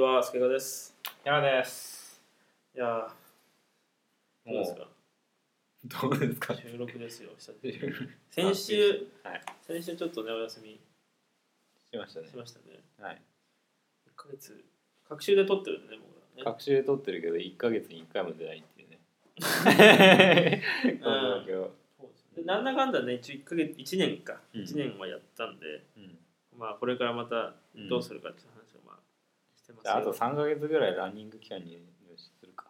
ちは、すけがです。山です。いやー、どうですか？どうですか。収録ですよ、久しぶ 先週、はい。先週ちょっとね、お休みしましたねし。ましたね。はい。1ヶ月、隔週で撮ってるんでね、僕らね。学習で撮ってるけど、一ヶ月に一回も出ないっていうね。この状況。そうですでなんだかんだね、一応1ヶ月、1年か、うん1年はやったんで、うん。まあ、これからまたうんどうするかって話してますああとよ。三ヶ月ぐらいランニング期間に入試するか。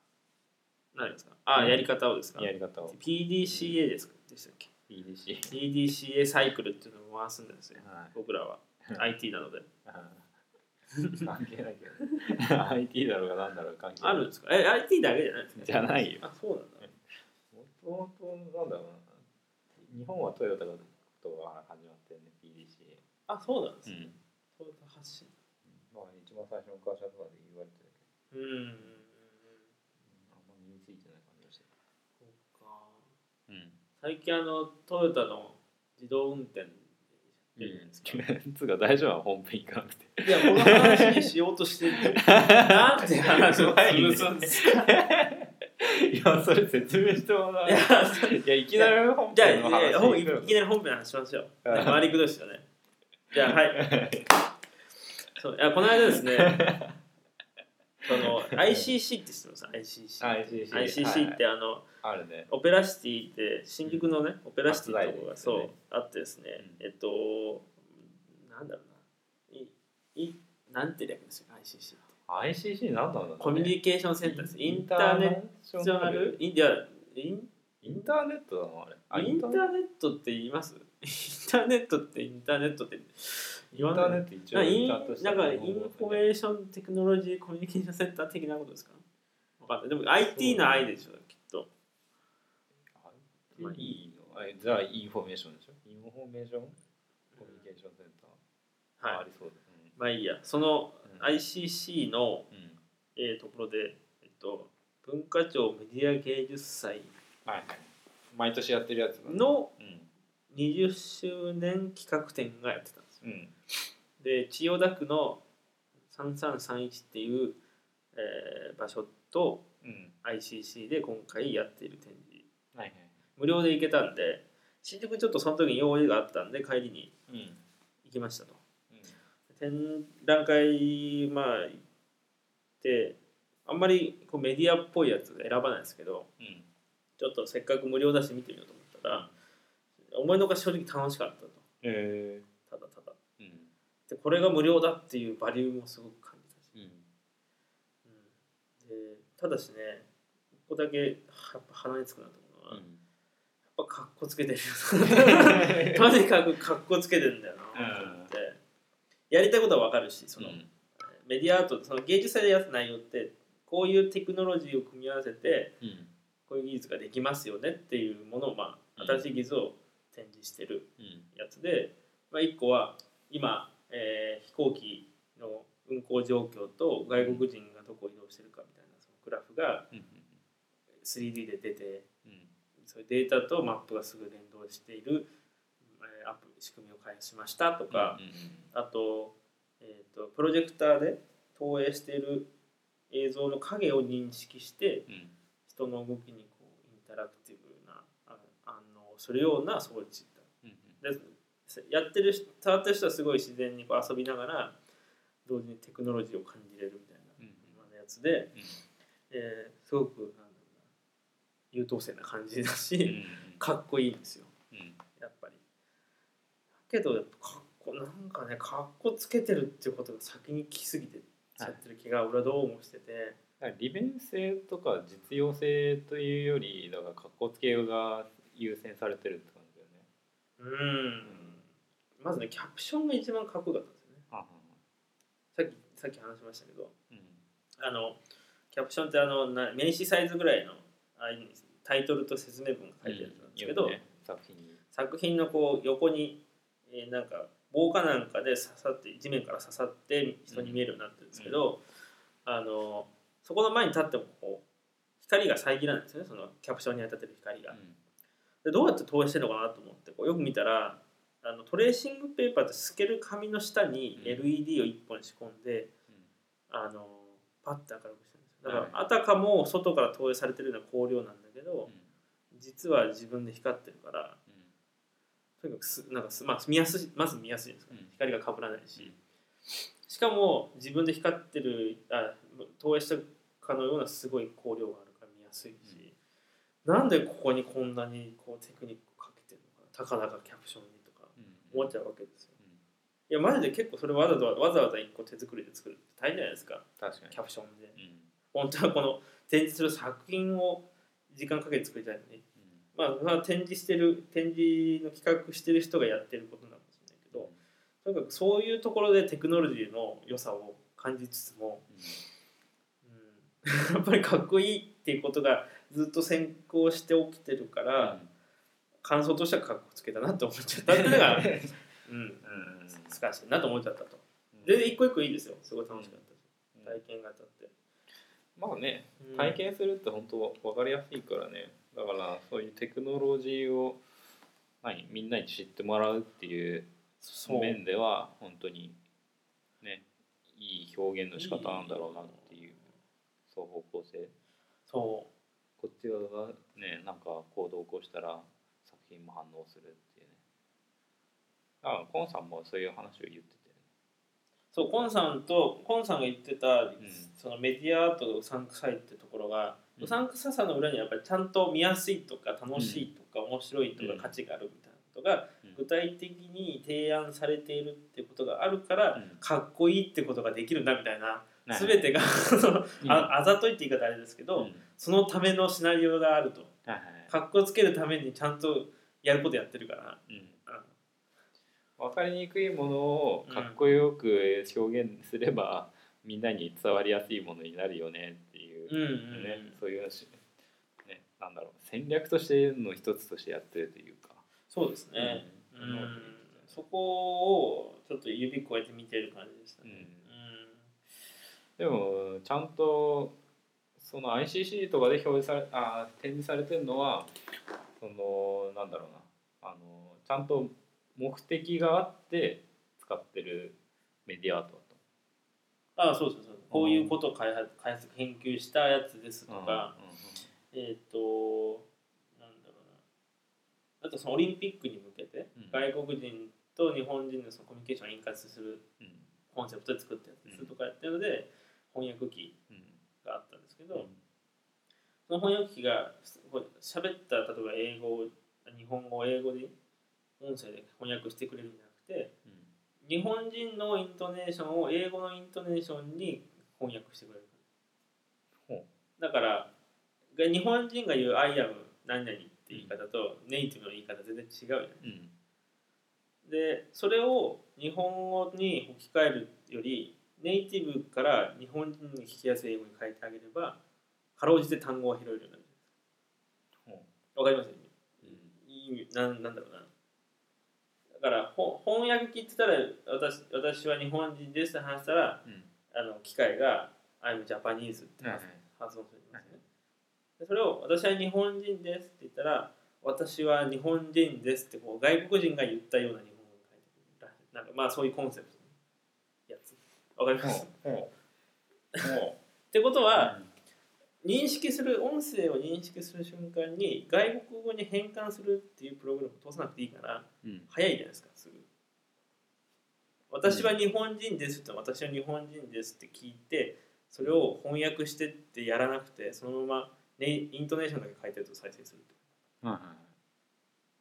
何ですか？あ、うんやり方をですか？やり方を。?PDCA ですか？でしたっけ？PDC。?PDCA サイクルっていうのを回すんですよ、はい。僕らは。IT なので。関係ないけど。IT だろうがなんだろう関係ない。あるんですか？え、IT だけじゃないですか？じゃないよ。あ、そうなんだ。もともとなんだろうな。日本はトヨタがとは始まってるね、PDCA。あ、そうなんですね。うん。一番最初の会社とかで言われてるけど。うん。あんま身についてない感じがしてそうか。うん。最近あの、トヨタの自動運転出るじゃないですか。つうか大丈夫は本編行かなくて。いや、この話にしようとしてる なんで話を潰すんですか？いや、それ説明してもらう。いやいきなり本編の話いきなり本編の話しましょう。回りくどいですよね。じゃあ、はい。そういやこの間ですね、その ICC って知ってます ?ICC。ICC ICC ってあの、あるね。オペラシティって新宿のね、オペラシティってとこがそうあってですね、うえっと、なんだろうな、いいなんて略ですよ、ICC って。ICC なんだろうねコミュニケーションセンターです。インターネシットナル？インディアイン？インターネットだな、あれ。あインターネットって言います？インターネットってインターネットってインターネット一応ちゃんとしたなんかインフォメーションテクノロジーコミュニケーションセンター的なことですか？わかんない。でも IT の I でしょ、きっと。あ I のあじゃあインフォメーションでしょ？インフォメーションコミュニケーションセンター、あはい。りそうだ、まあいいや。そのうん。ICC の、うんうん。えーところで、えっと、文化庁メディア芸術祭。はいはい。毎年やってるやつのうん。20周年企画展がやってたんですよ。うんで千代田区の3331っていう、えー場所とうん。ICC で今回やっている展示。はいはい。無料で行けたんで新宿ちょっとその時に用意があったんで帰りにうん。行きましたと。うん。展覧会まあ行ってあんまりこうメディアっぽいやつ選ばないですけどうん。ちょっとせっかく無料だし見てみようと思ったら思いのほか正直楽しかったと。えー。うんでこれが無料だっていうバリューもすごく感じたし。うん。うん。でただしねここだけやっぱ鼻につくなと思うのは、やっぱかっこつけてる とにかくかっこつけてるんだよな。と思って、やりたいことはわかるしその、メディアアートその芸術祭でやった内容ってこういうテクノロジーを組み合わせてうん。こういう技術ができますよねっていうものを、まあ、うん。新しい技術を展示してるうん。やつで、まあ、1個は今、えー飛行機の運航状況と外国人がどこを移動してるかみたいなそのグラフがうん 3D で出てうんそういうデータとマップがすぐ連動しているえーアプリ仕組みを開発しましたとか、うんあと,、えー、とプロジェクターで投影している映像の影を認識してうん。人の動きにこうインタラクティブなあ反応をするような装置だ。うん。でやってる人触ってる人はすごい自然にこう遊びながら同時にテクノロジーを感じれるみたいなうん。やつで、うん。えーすごくなん優等生な感じだうんし、かっこいいんですよ。うん。やっぱり。だけどやっぱかっこなんかねかっこつけてるっていうことが先に来すぎてちゃってる気が俺はどうもしてて、利便性とか実用性というよりだから格好つけが優先されてるって感じだよね。うんまずねキャプションが一番かっこよかったんですよね。あさっきさっき話しましたけど。うん。あのキャプションってあのな名刺サイズぐらいのあタイトルと説明文が書いてあるんですけど、よくね。作品に。作品のこう横に、えーなんか棒かなんかで刺さって地面から刺さって人に見えるようになってるんですけど、あのそこの前に立ってもこう光が遮らないんですよね。そのキャプションに当たってる光が。でどうやって投影してるのかなと思ってこうよく見たらあのトレーシングペーパーって透ける紙の下にうん。LED を1本仕込んで、あのパッて明るくしてるんですよ。だから、あたかも外から投影されてるような光量なんだけど、実は自分で光ってるから、とにかくすなんかす、まあ、見やすいまず見やすいですか。ね、光がかぶらないし、しかも自分で光ってるあ投影したかのようなすごい光量があるから見やすいし、うん、なんでここにこんなにこうテクニックかけてるのかな。たかだかキャプションに思っちゃうわけですよ。いやマジで結構それわざわざわざわざ1個手作りで作るって大変じゃないですか。確かに。キャプションで、うん、本当はこの展示する作品を時間かけて作りたいのに、うん、まあ、展示してる展示の企画してる人がやってることなんですけど、とにかくそういうところでテクノロジーの良さを感じつつも、うん、やっぱりかっこいいっていうことがずっと先行して起きてるから、感想としてはかっこつけたなって思っちゃったっていうのが、うん、難しいなと思っちゃったと。で一個一個いいですよ。すごい楽しかったし、体験型って。まあね体験するって本当分かりやすいからね。だからそういうテクノロジーを何みんなに知ってもらうっていう。面では本当にねいい表現の仕方なんだろうなっていう双方向性。そう。こっち側がねなんか行動を起こしたら作品も反応するっていうね。あコンさんもそういう話を言ってて、そうコンさんとコンさんが言ってた、うん、そのメディアアートがうさんくさいってところが、うさんくささの裏にやっぱりちゃんと見やすいとか楽しいとか、面白いとか価値があるみたいなことが具体的に提案されているってことがあるから、かっこいいってことができるんだみたいな、全てがああざといって言い方あれですけど、そのためのシナリオがあると、かっこつけるためにちゃんとやることやってるから、分かりにくいものをかっこよく表現すれば、みんなに伝わりやすいものになるよねっていう、ね。そういう、ね、なんだろう。戦略としての一つとしてやってるというか。そうですね、うん。そこをちょっと指こうやって見てる感じでしたね、でもちゃんとその ICC とかで表示されあ展示されてるのはそのなんだろうな。あのちゃんと目的があって使ってるメディアアートだと。ああそうそうそうこういうことを開発開発研究したやつですとか、えっ、ー、となんだろうな。あとそのオリンピックに向けて、外国人と日本人のそのコミュニケーションを円滑するコンセプトで作ったやつですとかやってるので、翻訳機があったんですけど、その翻訳機が喋った例えば英語日本語を英語で音声で翻訳してくれるんじゃなくて、日本人のイントネーションを英語のイントネーションに翻訳してくれる。だから日本人が言う「I am 何々」って言い方とネイティブの言い方全然違うじゃない、うん、でそれを日本語に置き換えるよりネイティブから日本人に聞きやすい英語に変えてあげればかろうじて単語が拾えるようになる。わかります？よね、うん、いいなんなんだろうな。だから翻訳機って言ったら私私は日本人ですって話したら、うん、あの機械が「I'm Japanese」って発音するんですね、でそれを「私は日本人です」って言ったら「私は日本人です」ってこう外国人が言ったような日本語に書いてくるなんかまあそういうコンセプトのやつ。わかります？ってことは、認識する音声を認識する瞬間に外国語に変換するっていうプログラムを通さなくていいから、うん、早いじゃないですかすぐ。私は日本人ですって私は日本人ですって聞いてそれを翻訳してってやらなくてそのまま、ね、イントネーションだけ書いてると再生するはいはい、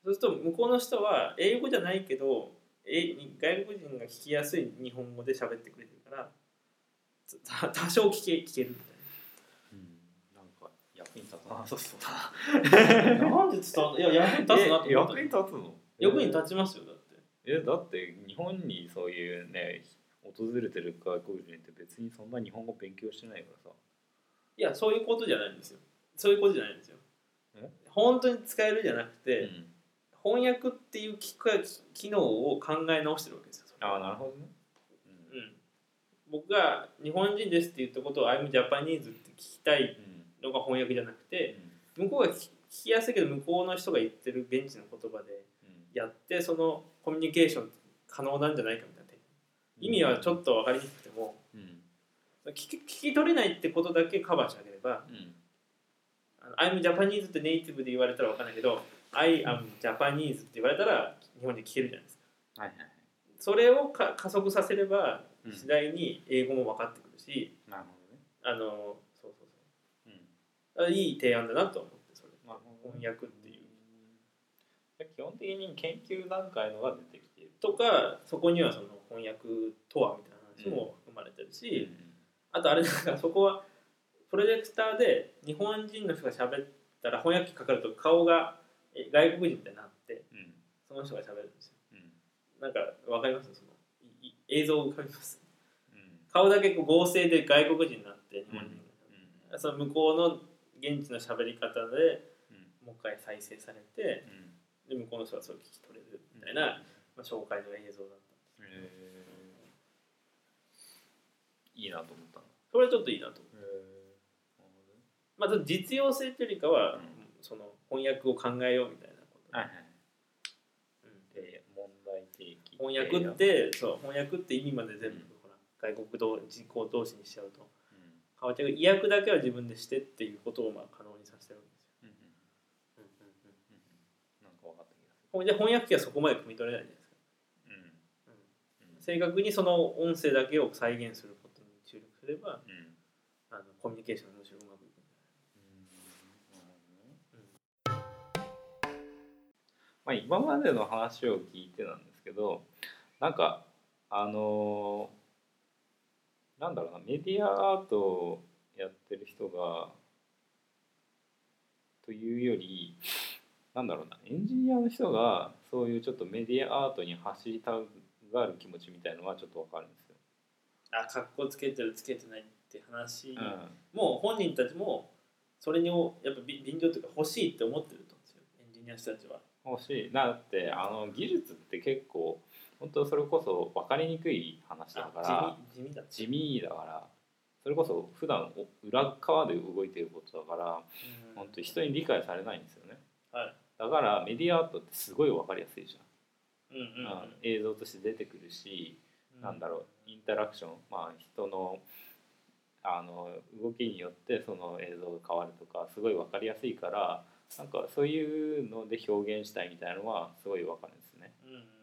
そうすると向こうの人は英語じゃないけどえ外国人が聞きやすい日本語で喋ってくれてるから 多少聞け聞けるみたいな。役に立たなさそうだ なんで伝わいや役に立つなと役に立つの？役に立ちますよだって。えだって日本にそういうね訪れてる外国人って別にそんな日本語勉強してないからさ。いやそういうことじゃないんですよ。そういうことじゃないんですよ。本当に使えるじゃなくて、うん、翻訳っていう機機能を考え直してるわけですよああなるほどね、うん、うん、僕が日本人ですって言ったことを「I'm Japanese」って聞きたい、うんのが翻訳じゃなくて、向こうが聞きやすいけど向こうの人が言ってる現地の言葉でやってそのコミュニケーション可能なんじゃないかみたいな。意味はちょっと分かりにくくても、聞き聞き取れないってことだけカバーしてあげれば I'm Japanese ってネイティブで言われたら分かんないけど I am Japanese って言われたら日本で聞けるじゃないですか。はいはいはい。それをか加速させればうん。次第に英語も分かってくるし、なるほどね。あのそうそううんそうあいい提案だなと思ってそれ。なるほど翻訳っていう。基本的に研究段階のが出てきている。とかそこにはその翻訳とはみたいな話も含まれてるし、あとあれだからそこはプロジェクターで日本人の人が喋ったら翻訳機かかると顔がえ外国人ってなってうん。うんその人が喋るんですよ。うん。なんかわかります？その映像浮かびます。うん。顔だけこう合成で外国人になって日本人うん。が、その向こうの現地の喋り方でうん。もう一回再生されてで向こうの人はそれを聞き取れるみたいな、まあ、紹介の映像だったんですへー。いいなと思ったそれはちょっといいなと思う。へまあ、実用性というよりかは、うん。その翻訳を考えようみたいなこと、はいはい。うん。で問題提起。翻訳ってそう翻訳って意味まで全部、うんほら外国同人口同士にしちゃうとうん変わっちゃう意訳だけは自分でしてっていうことをまあ可能にさせてるんですよ、うんうんうんうんうんうん。なんか分かった気がすほんで翻訳機はそこまで汲み取れないじゃないですか、るうん。うん。うん。正確にその音声だけを再現することに注力すればうん。あのコミュニケーションがむしろうまくいくん。じまあ、今までの話を聞いてなん。ですけどなん。かあのーなんだろうなメディアアートをやってる人がというよりなんだろうなエンジニアの人がそういうちょっとメディアアートに走りたがる気持ちみたいのはちょっとわかるんですよ。あ格好つけてるつけてないって話、うんもう本人たちもそれにをやっぱび便乗というか欲しいって思ってると思うんですよエンジニアの人たちは。欲しいだってあの技術って結構本当それこそ分かりにくい話だからあ地味地味だ地味だからそれこそ普段お裏側で動いてることだからうん。本当人に理解されないんですよね。はい。だからメディアアートってすごい分かりやすいじうん。うんうんうん。映像として出てくるし、うん。なんだろうインタラクションまあ人のあの動きによってその映像が変わるとかすごい分かりやすいからなんかそういうので表現したいみたいなのはすごい分かるんですね。うんうん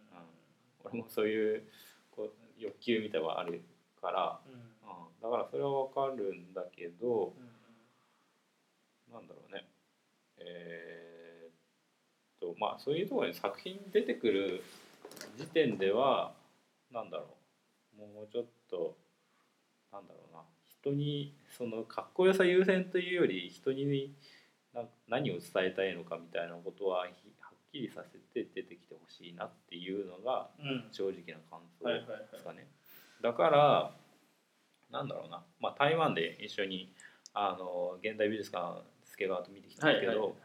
俺もそういうこう欲求みたいなのがあるから、うん。うん、だからそれは分かるんだけどうんなんだろうね。えーっとまあそういうところに作品に出てくる時点ではなんだろう。もうちょっとなんだろうな。人にそのかっこよさ優先というより人にな何を伝えたいのかみたいなことはきりさせて出てきてほしいなっていうのがうん。正直な感想ですかね。だからなんだろうな、まあ、台湾で一緒にあの現代美術館助川と見てきたんですけど、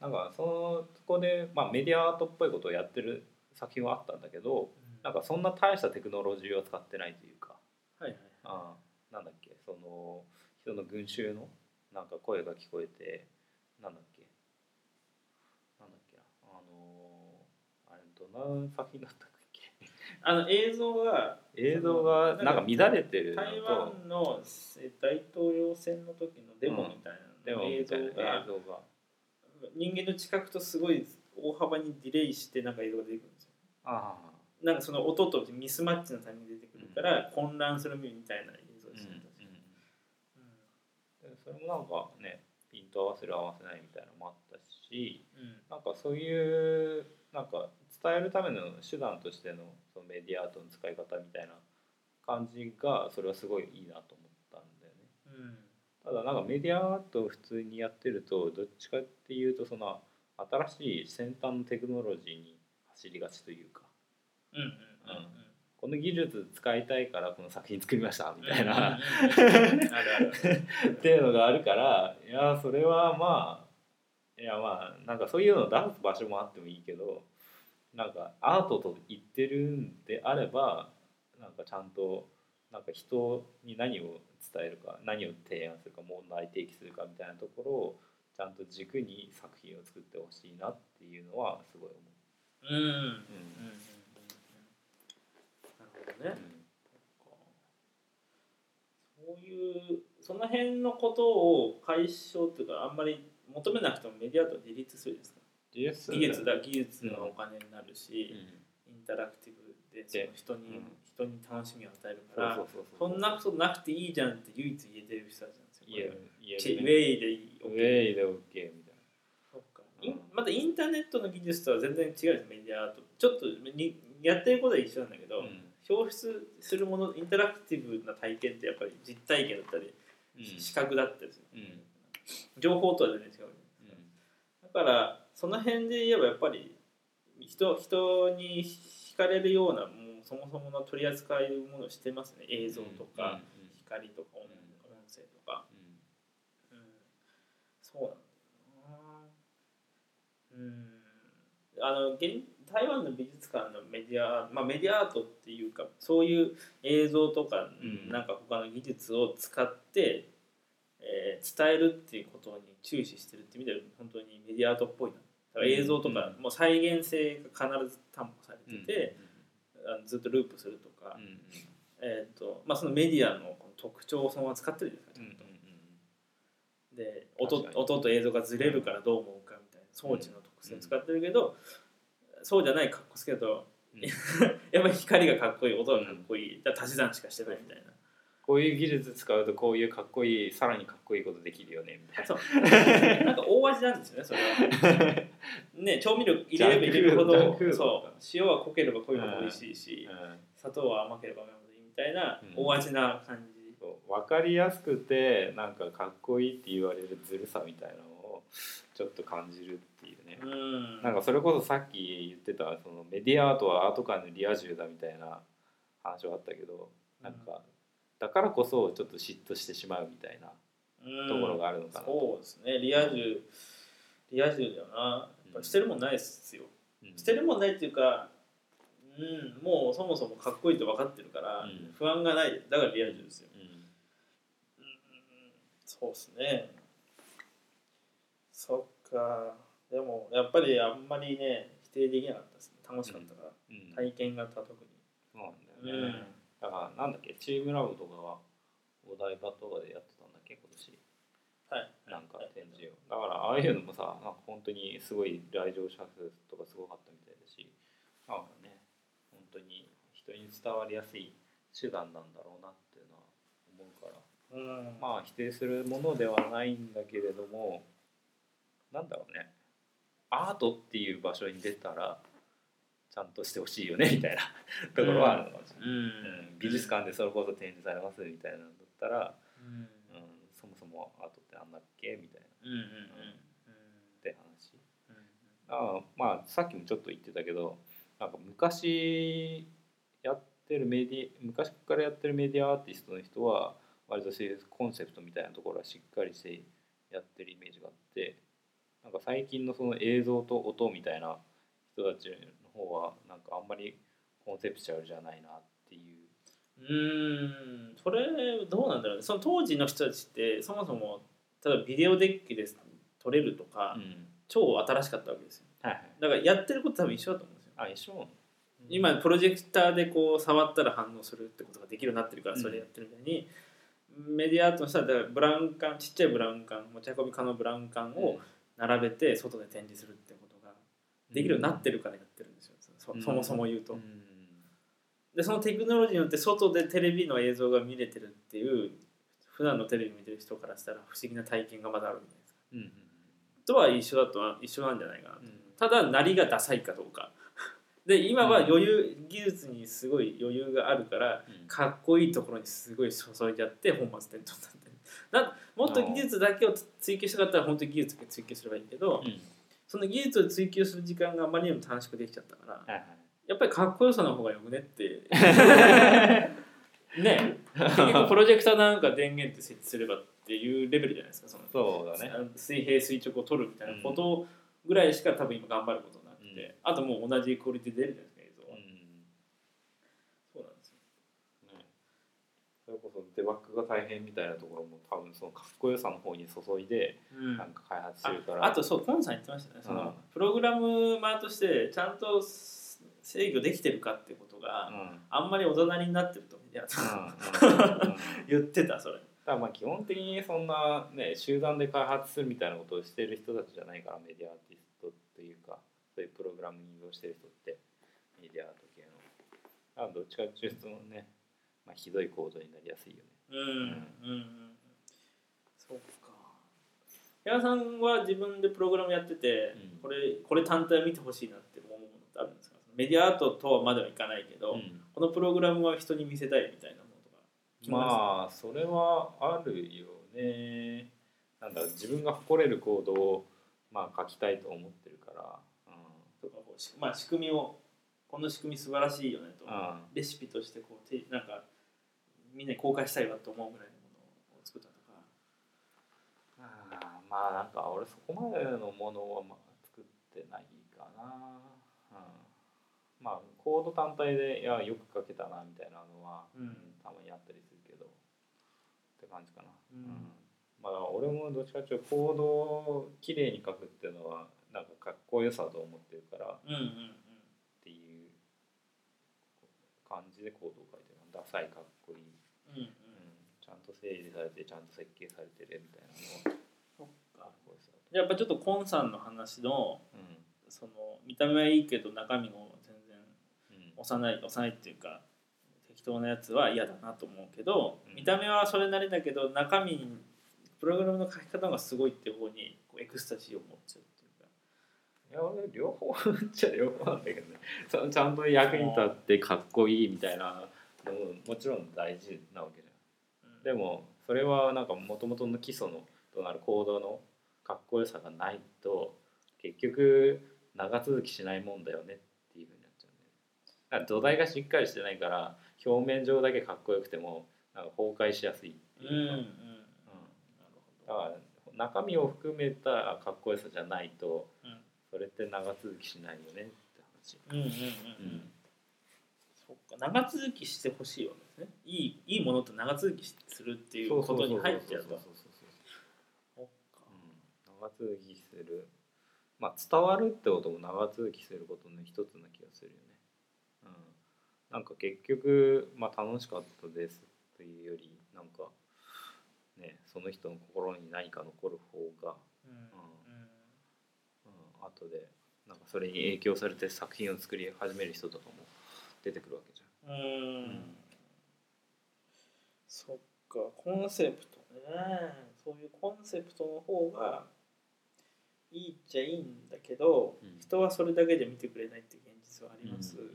なんかそのそこで、まあ、メディアアートっぽいことをやってる作品はあったんだけどなんかそんな大したテクノロジーを使ってないというかはいはい。あーなんだっけその人の群衆のなんか声が聞こえてなんだっけなんだっけなあのーあれどんな作品だったっけ？あの映像が映像がなんか乱れてるの台と湾のえ大統領選の時のデモみたいなの映像みたいなが。映像が。人間の近くとすごい大幅にディレイしてなんか映像が出てくるんですよ。あなんかその音とミスマッチのタイミングで出てくるから混乱するみたいな映像あ、ですね、でそれもなんかねピント合わせる合わせないみたいなのもあったしうん。なんかそういうなんか伝えるための手段としてのそのメディアアートの使い方みたいな感じがそれはすごいいいなと思ったんだよね。うん。ただなんかメディアアートを普通にやってるとどっちかっていうとその新しい先端のテクノロジーに走りがちというか。うんうんこの技術使いたいからこの作品作りましたみたいな。っていうのがあるからいやそれはまあいやまあなんかそういうのを出す場所もあってもいいけどなんかアートと言ってるんであればなんかちゃんとなんか人に何を伝えるか何を提案するか問題提起するかみたいなところをちゃんと軸に作品を作ってほしいなっていうのはすごい思う。ん。うん。うん。うん。う。ん。なるほどねうん。そういうの辺のことを解消っていうかあん。まり求めなくてもメディアと自立するですか技術。だ技術のお金になるし、インタラクティブでその人に、人に楽しみを与えるからそんなことなくていいじゃんって唯一言えてる人たちなんですよ。いやウェイでいい。ウェイで OK みたいな。そっか。またインターネットの技術とは全然違うんですメディアと。ちょっとにやってることは一緒なんだけど、表出するものインタラクティブな体験ってやっぱり実体験だったり、視覚だったりする、情報とは全然違う、だからその辺で言えばやっぱり人人に惹かれるようなもうそもそもの取り扱いものをしてますね。映像とか、光とか音声とか、うん。そうなんだな。うん。あの現台湾の美術館のメディア、まあ、メディアアートっていうかそういう映像とか、うん、なんか他の技術を使って、えー、伝えるっていうことに注視してるって意味では本当にメディアアートっぽいな映像とか、もう再現性が必ず担保されてて、うん、ずっとループするとか、うん、えーとまあ、そのメディアの特徴をそのまま使ってるじゃないですかちゃんと。で音音と映像がずれるからどう思うかみたいな装置の特性を使ってるけど、そうじゃないかっこつけど、うん、やっぱり光がかっこいい音がかっこいい、うん、足し算しかしてないみたいな。こういう技術使うとこういうかっこいいさらにかっこいいことできるよねみたいな。そう。なんか大味なんですよねそれは。ね調味料入れれば入れるほどそう。塩は濃ければ濃いほど美味しいし、うん、砂糖は甘ければ甘いほどいいみたいな大味な感じ、うん、分かりやすくてなんかかっこいいって言われるずるさみたいなのをちょっと感じるっていうね、うん、なんかそれこそさっき言ってたそのメディアアートはアート界のリア充だみたいな話はあったけどなんかだからこそちょっと嫉妬してしまうみたいなところがあるのかなそうですね。リア充リア充だよな。やっぱしてるもんないですよ、うん、してるもんないっていうかうんもうそもそもかっこいいと分かってるから、不安がない。だからリア充ですよ、うん、うん、そうですね。そっか。でもやっぱりあんまりね否定できなかったですね。楽しかったから、うん、体験型特に。そうなんだよね、だからなんだっけチームラボとかはお台場とかでやってたんだっけ今年。はい。なんか展示を。だからああいうのもさなんか本当にすごい来場者数とかすごかったみたいだしだからね本当に人に伝わりやすい手段なんだろうなっていうのは思うから、うん、まあ否定するものではないんだけれどもなんだろうね。アートっていう場所に出たらちゃんとしてほしいよねみたいな。ところはあるのかもしれない、うん、美術館でそれこそ展示されますみたいなのだったら、うん、そもそもアートってあんだっけ？みたいな、うんって話、あまあさっきもちょっと言ってたけどなんか昔やってるメディ昔からやってるメディアアーティストの人は割とコンセプトみたいなところはしっかりしてやってるイメージがあってなんか最近のその映像と音みたいな人たちの方はなんかあんまりコンセプチュアルじゃないなっていう。うん。それどうなんだろうね。その当時の人たちってそもそも例えばビデオデッキで撮れるとか、うん、超新しかったわけですよ、はいはい、だからやってること多分一緒だと思うんですよ。あ一緒今プロジェクターでこう触ったら反応するってことができるようになってるからそれやってるみたいに、うん、メディアアートの人はブラウン管ちっちゃいブラウン管持ち運び可能ブラウン管を並べて外で展示するってこと。ができるようになってるからやってるんですよそそもそも言うと。でそのテクノロジーによって外でテレビの映像が見れてるっていう普段のテレビ見てる人からしたら不思議な体験がまだあるじゃないですか。うんうん、とは一緒だとは一緒なんじゃないかなと。うん、ただなりがダサいかどうか。で今は余裕、技術にすごい余裕があるから、かっこいいところにすごい注いじゃって本末転倒になってる。なもっと技術だけを追求したかったら本当に技術だけ追求すればいいけど、うん、その技術を追求する時間があまりにも短縮できちゃったから、はいはい、やっぱりかっこよさの方がよくねって。ね。結局プロジェクターなんか電源って設置すればっていうレベルじゃないですかそのそうだね。水平垂直を取るみたいなことぐらいしか多分今頑張ることになって、うん、あともう同じクオリティ出るじゃないですかデバッグが大変みたいなところも多分そのかっこよさの方に注いでなんか開発してるから、うん、あとそうポンさん言ってましたね。その、プログラムマーとしてちゃんと制御できてるかっていうことが、あんまり大人になってると 言ってたそれ。だまあ基本的にそんなね集団で開発するみたいなことをしてる人たちじゃないからメディアアーティストというかそういうプログラミングをしてる人ってメディアアート系のあどっちかっていうとね、まあ、ひどい行動になりやすいよね。うんうんうんそうか。矢さんは自分でプログラムやってて、うん、これこれ単体見てほしいなって思うものってあるんですか？メディアアートとはまではいかないけど、うん、このプログラムは人に見せたいみたいなものとかまあそれはあるよね。なんだ自分が誇れるコードをまあ書きたいと思ってるから、うん、とかまあ仕組みをこの仕組み素晴らしいよねと、レシピとしてこうなんかみんなに公開したいわと思うぐらいのものを作ったとか。あまあなんか俺そこまでのものはまあ作ってないかな、うん、まあコード単体でいやよく書けたなみたいなのは、うん、たまにあったりするけど。って感じかな、うん、まあ俺もどっちかっていうとコードをきれいに書くっていうのはなんかかっこよさと思ってるから、うんうんうん。感じでコードを書いてる。ダサいかっこいい、うんうん、ちゃん。と整理されてちゃんと設計されてるみたいなのがやっぱちょっとコンさんの話の、うん、その見た目はいいけど中身も全然幼い幼いっていうか適当なやつは嫌だなと思うけど、うん、見た目はそれなりだけど中身プログラムの書き方がすごいっていう方にこうエクスタシーを持っちゃういや俺両方 じゃ両方なんだけどね。ちゃんと役に立ってかっこいいみたいなのももちろん大事なわけじゃん、うん、でもそれはなんかもともとの基礎のとなる行動のかっこよさがないと結局長続きしないもんだよねっていうふうになっちゃうんで。土台がしっかりしてないから表面上だけかっこよくてもなんか崩壊しやすいっていう。か、うんうんうん、だから中身を含めたかっこよさじゃないと、うん。それって長続きしないよねって話。うんうんうん、うん、長続きしてほしいわけですね。いいいいものと長続きするっていうことに入っちゃうと長続きする。まあ伝わるってことも長続きすることの一つな気がするよね。うん、なんか結局、まあ、楽しかったですというよりなんかねその人の心に何か残る方が、うん、うん。後でなんかそれに影響されて作品を作り始める人とかも出てくるわけじゃん。うん、そっか。コンセプトね。そういうコンセプトの方がいいっちゃいいんだけど、うん、人はそれだけで見てくれないって現実はあります、うんうん、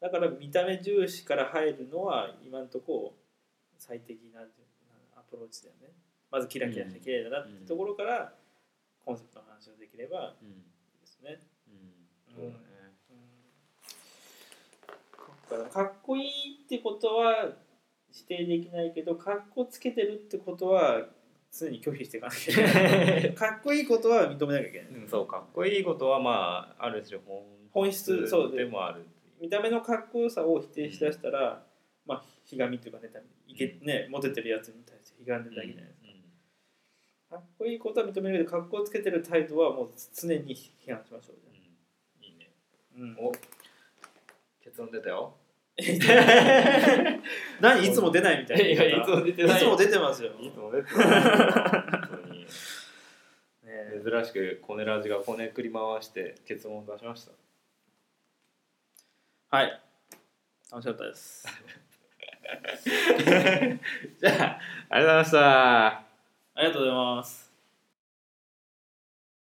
だから見た目重視から入るのは今んとこ最適なアプローチだよね。まずキラキラして綺麗だなってところから、コンセプトの話をできればいいですね。うん。うん、かっこいいってことは否定できないけどかっこつけてるってことは常に拒否していかなきゃいけない。かっこいいことは認めなきゃいけない、うん、そうかっこいいことはまあある種本本質そうでもある。見た目のかっこよさを否定しだしたら、うん、まあひがみというかねいけ、ねモテてるやつに対してひがんでるだけじゃないです。か、かっこいいことは認めるけどかっこつけてる態度はもう常に批判しましょう、うん、いいね、うん、お結論出たよ 何？いつも出ないみたいな。いや、いつも出てない。いつも出てますよ。いつも出てますね、珍しくコネラジがこねくり回して結論を出しました。はい。楽しかったです。じゃあ、ありがとうございました。ありがとうございます。